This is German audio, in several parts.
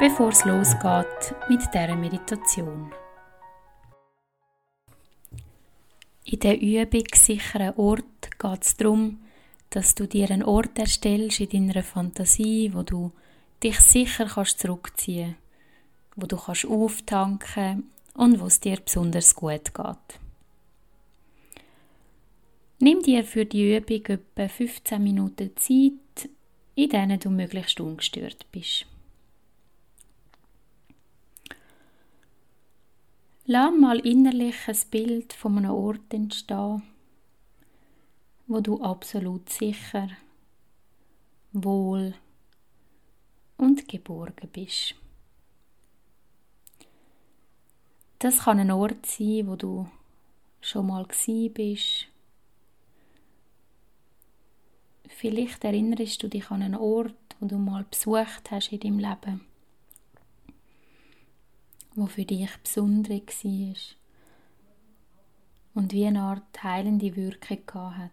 bevor es losgeht mit dieser Meditation. In der Übung sicheren Ort geht es darum, dass du dir einen Ort erstellst in deiner Fantasie, wo du dich sicher kannst zurückziehen wo du kannst auftanken und wo es dir besonders gut geht. Nimm dir für die Übung etwa 15 Minuten Zeit, in denen du möglichst ungestört bist. Lass mal innerlich ein Bild von einem Ort entstehen, wo du absolut sicher, wohl und geborgen bist. Das kann ein Ort sein, wo du schon mal bist. Vielleicht erinnerst du dich an einen Ort, wo du mal besucht hast in deinem Leben wo für dich besonders war und wie eine Art heilende Wirkung hat.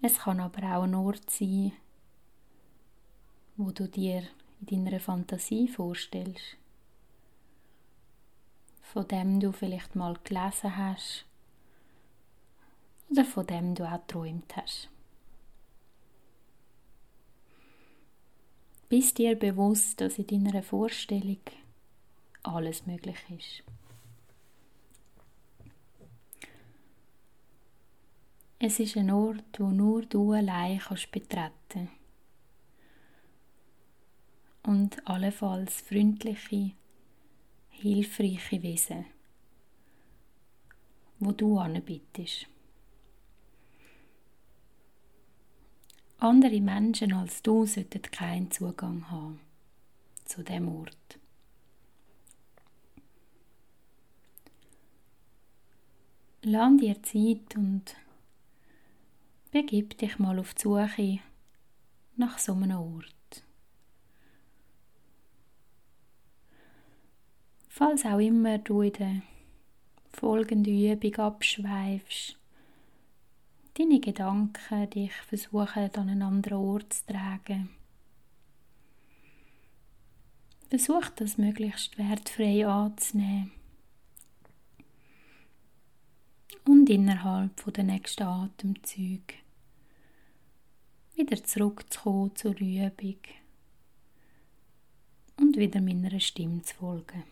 Es kann aber auch ein Ort sein, wo du dir in deiner Fantasie vorstellst, von dem du vielleicht mal gelesen hast oder von dem du auch geträumt hast. Bist dir bewusst, dass in deiner Vorstellung alles möglich ist. Es ist ein Ort, wo nur du allein kannst betreten und allenfalls freundliche, hilfreiche Wesen, wo du anbietest. Andere Menschen als du sollten keinen Zugang haben zu dem Ort. Lass dir Zeit und begib dich mal auf die Suche nach so einem Ort. Falls auch immer du in der folgenden Übung abschweifst, deine Gedanken dich versuchen an einen anderen Ort zu tragen. Versuch das möglichst wertfrei anzunehmen. Und innerhalb der nächsten Atemzüge wieder zurückzukommen zur Übung und wieder meiner Stimme zu folgen.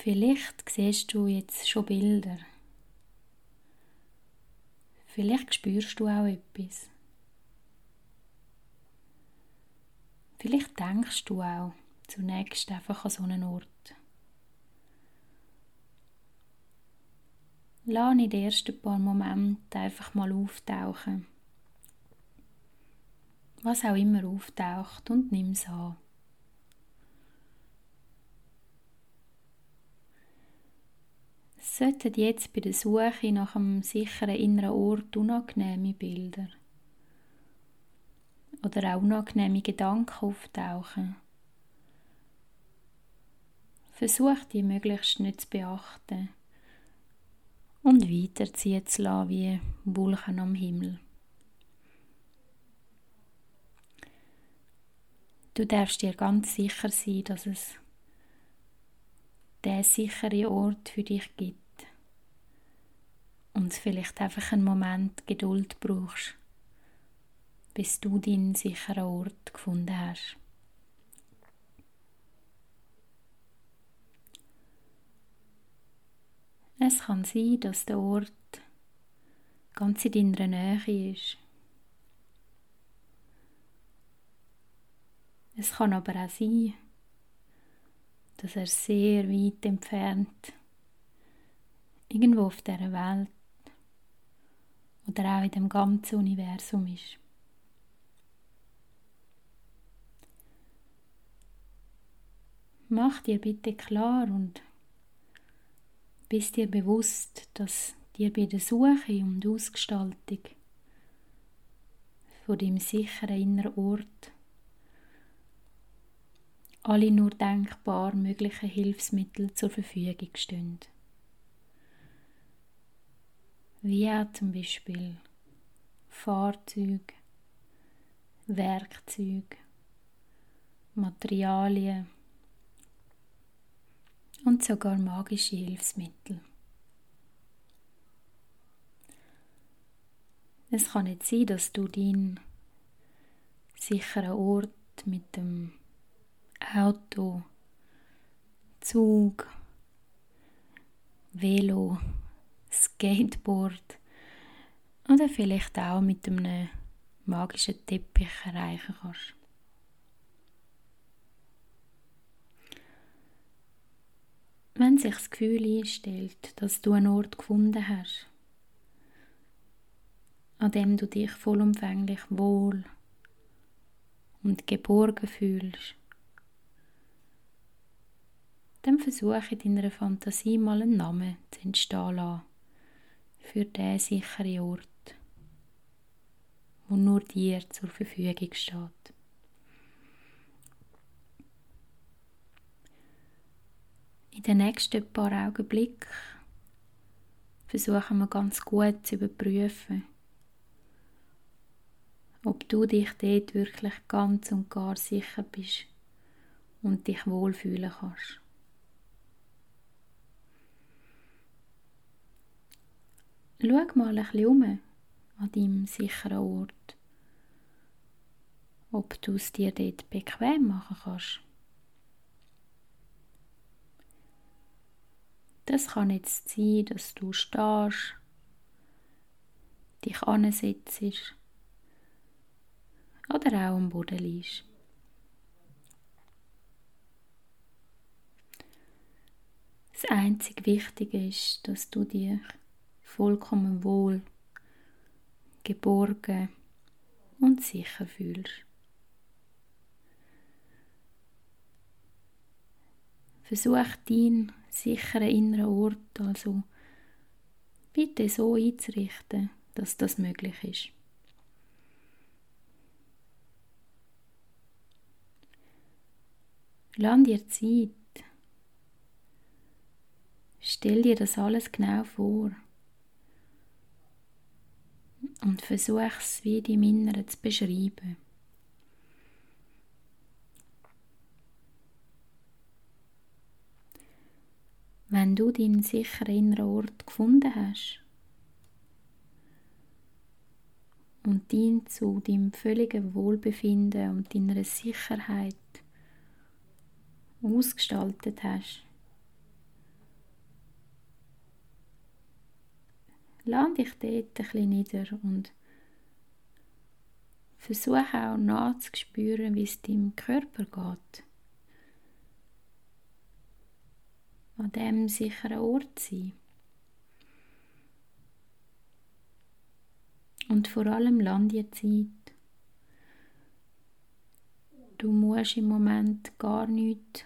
Vielleicht siehst du jetzt schon Bilder. Vielleicht spürst du auch etwas. Vielleicht denkst du auch zunächst einfach an so einen Ort. Lass in den ersten paar Momenten einfach mal auftauchen. Was auch immer auftaucht und nimm es an. Sollten jetzt bei der Suche nach einem sicheren inneren Ort unangenehme Bilder oder auch unangenehme Gedanken auftauchen. Versuch die möglichst nicht zu beachten und weiterziehen zu lassen wie Wolken am Himmel. Du darfst dir ganz sicher sein, dass es der sichere Ort für dich gibt und vielleicht einfach einen Moment Geduld brauchst, bis du deinen sicheren Ort gefunden hast. Es kann sein, dass der Ort ganz in deiner Nähe ist. Es kann aber auch sein, dass er sehr weit entfernt irgendwo auf der Welt oder auch in dem ganzen Universum ist. Mach dir bitte klar und bist dir bewusst, dass dir bei der Suche und Ausgestaltung von deinem sicheren inneren Ort alle nur denkbar möglichen Hilfsmittel zur Verfügung stehen. Wie zum Beispiel Fahrzeuge, Werkzeuge, Materialien und sogar magische Hilfsmittel. Es kann nicht sein, dass du deinen sicheren Ort mit dem Auto, Zug, Velo, Skateboard oder vielleicht auch mit einem magischen Teppich erreichen kannst. Wenn sich das Gefühl einstellt, dass du einen Ort gefunden hast, an dem du dich vollumfänglich wohl und geborgen fühlst, dann versuche in deiner Fantasie mal einen Namen zu entstehen lassen für diesen sicheren Ort, wo nur dir zur Verfügung steht. In den nächsten paar Augenblicken versuchen wir ganz gut zu überprüfen, ob du dich dort wirklich ganz und gar sicher bist und dich wohlfühlen kannst. Schau mal ein bisschen um an deinem sicheren Ort, ob du es dir dort bequem machen kannst. Das kann jetzt sein, dass du stehst, dich ansetzt oder auch am Boden liegst. Das einzig Wichtige ist, dass du dich vollkommen wohl, geborgen und sicher fühlst. Versuch deinen sicheren inneren Ort also bitte so einzurichten, dass das möglich ist. Lass dir Zeit. Stell dir das alles genau vor. Und versuch es wie im Inneren zu beschreiben. Wenn du deinen sicheren inneren Ort gefunden hast und ihn zu deinem völligen Wohlbefinden und deiner Sicherheit ausgestaltet hast, lass dich dort ein bisschen nieder und versuche auch nachzuspüren, wie es deinem Körper geht. an dem sicheren Ort sein. Und vor allem land dir Zeit. Du musst im Moment gar nichts.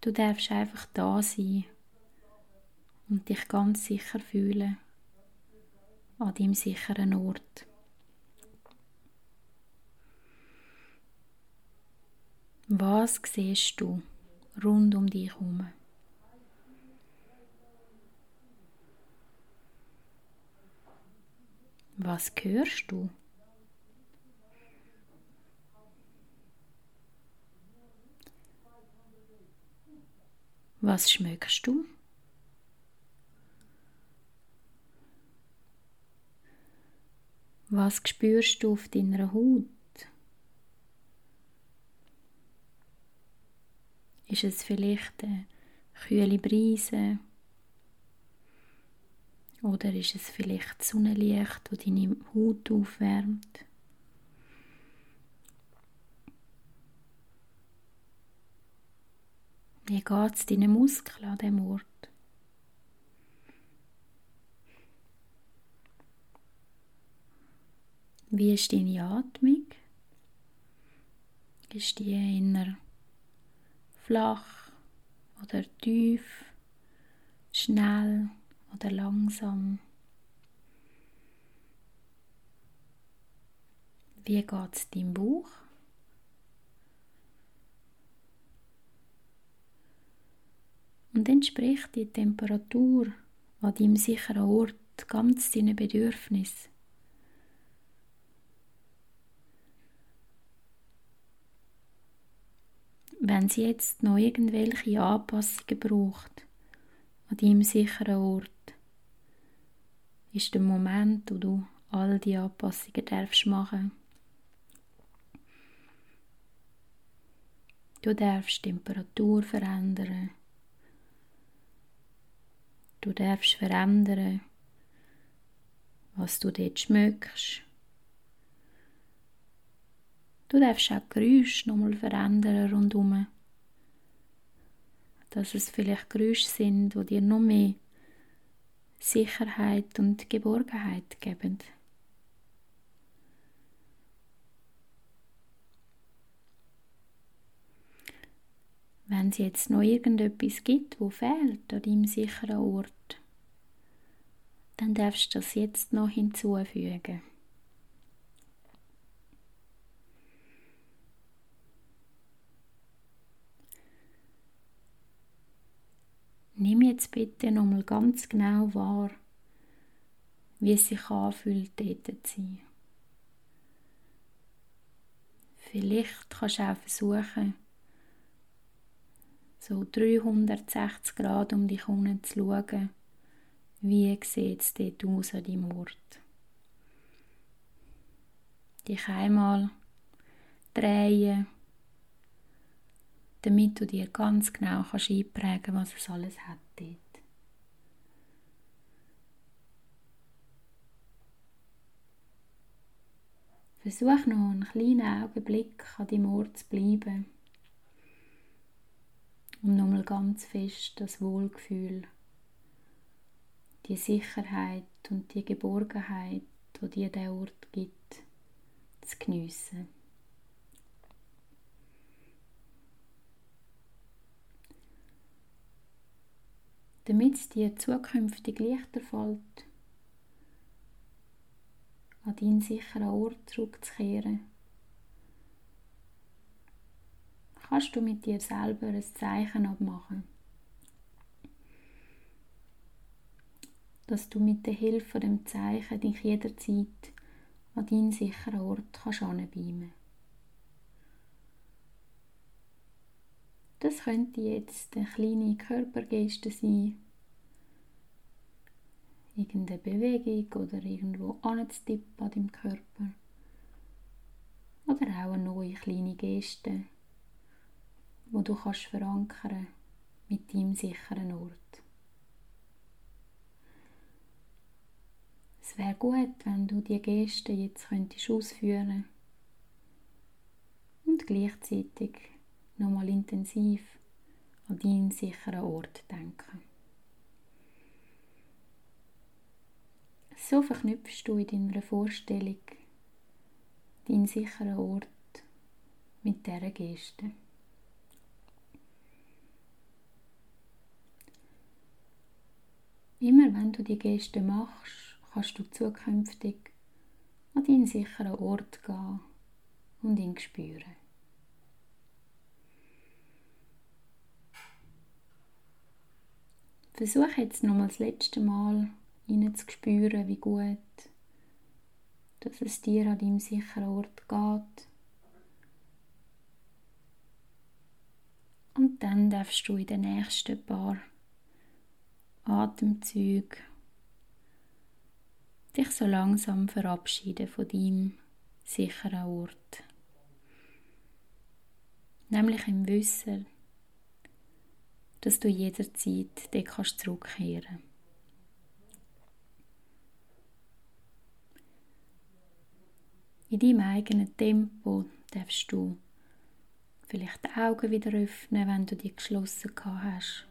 Du darfst einfach da sein und dich ganz sicher fühlen an deinem sicheren Ort. Was siehst du? rund um dich herum. Was hörst du? Was schmeckst du? Was spürst du auf deiner Haut? Ist es vielleicht eine kühle Brise? Oder ist es vielleicht Sonnenlicht, das deine Haut aufwärmt? Wie geht es deinen Muskeln an diesem Ort? Wie ist deine Atmung? Ist die eher flach oder tief, schnell oder langsam. Wie geht es deinem Bauch? Und entspricht die Temperatur an deinem sicheren Ort ganz deinen Bedürfnissen. Wenn sie jetzt noch irgendwelche Anpassungen braucht an deinem sicheren Ort, ist der Moment, wo du all die Anpassungen darfst machen. Du darfst die Temperatur verändern. Du darfst verändern, was du dort schmückst. Du darfst auch Geräusche nochmal verändern rundherum. Dass es vielleicht Geräusche sind, die dir noch mehr Sicherheit und Geborgenheit geben. Wenn es jetzt noch irgendetwas gibt, wo fehlt an deinem sicheren Ort, dann darfst du das jetzt noch hinzufügen. Nimm jetzt bitte nochmal ganz genau wahr, wie es sich anfühlt, dort zu sein. Vielleicht kannst du auch versuchen, so 360 Grad um dich herum zu schauen, wie sieht es dort aus an deinem Ort. Dich einmal drehen, damit du dir ganz genau kannst einprägen was es alles hat dort. Versuch noch einen kleinen Augenblick an deinem Ort zu bleiben und nochmal ganz fest das Wohlgefühl, die Sicherheit und die Geborgenheit, die dir der Ort gibt, zu geniessen. Damit es dir zukünftig leichter fällt, an deinen sicheren Ort zurückzukehren, kannst du mit dir selber ein Zeichen abmachen. Dass du mit der Hilfe von dem Zeichen dich jederzeit an deinen sicheren Ort kannst anbeamen. Das könnte jetzt eine kleine Körpergeste sein, irgendeine Bewegung oder irgendwo anzutippen an deinem Körper. Oder auch eine neue kleine Geste, wo du kannst verankern mit deinem sicheren Ort. Es wäre gut, wenn du die Geste jetzt könntest ausführen und gleichzeitig nochmal intensiv an deinen sicheren Ort denken. So verknüpfst du in deiner Vorstellung deinen sicheren Ort mit dieser Geste. Immer wenn du die Geste machst, kannst du zukünftig an deinen sicheren Ort gehen und ihn spüren. Versuch jetzt nochmal das letzte Mal zu spüren, wie gut dass es dir an deinem sicheren Ort geht. Und dann darfst du in den nächsten paar Atemzüge dich so langsam verabschieden von deinem sicheren Ort. Nämlich im Wissen, dass du jederzeit dort kannst zurückkehren In deinem eigenen Tempo darfst du vielleicht die Augen wieder öffnen, wenn du die geschlossen hast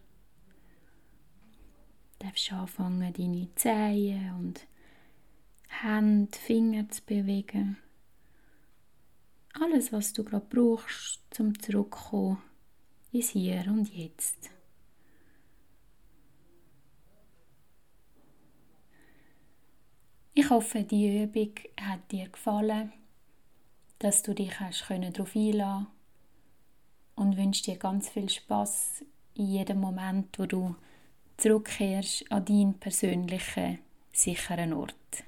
darfst anfangen, deine Zehen und Hände, Finger zu bewegen. Alles, was du gerade brauchst, zum zurückkommen ins Hier und Jetzt. Ich hoffe, die Übung hat dir gefallen, dass du dich hast darauf einlassen und wünsche dir ganz viel Spaß in jedem Moment, wo du zurückkehrst an deinen persönlichen, sicheren Ort.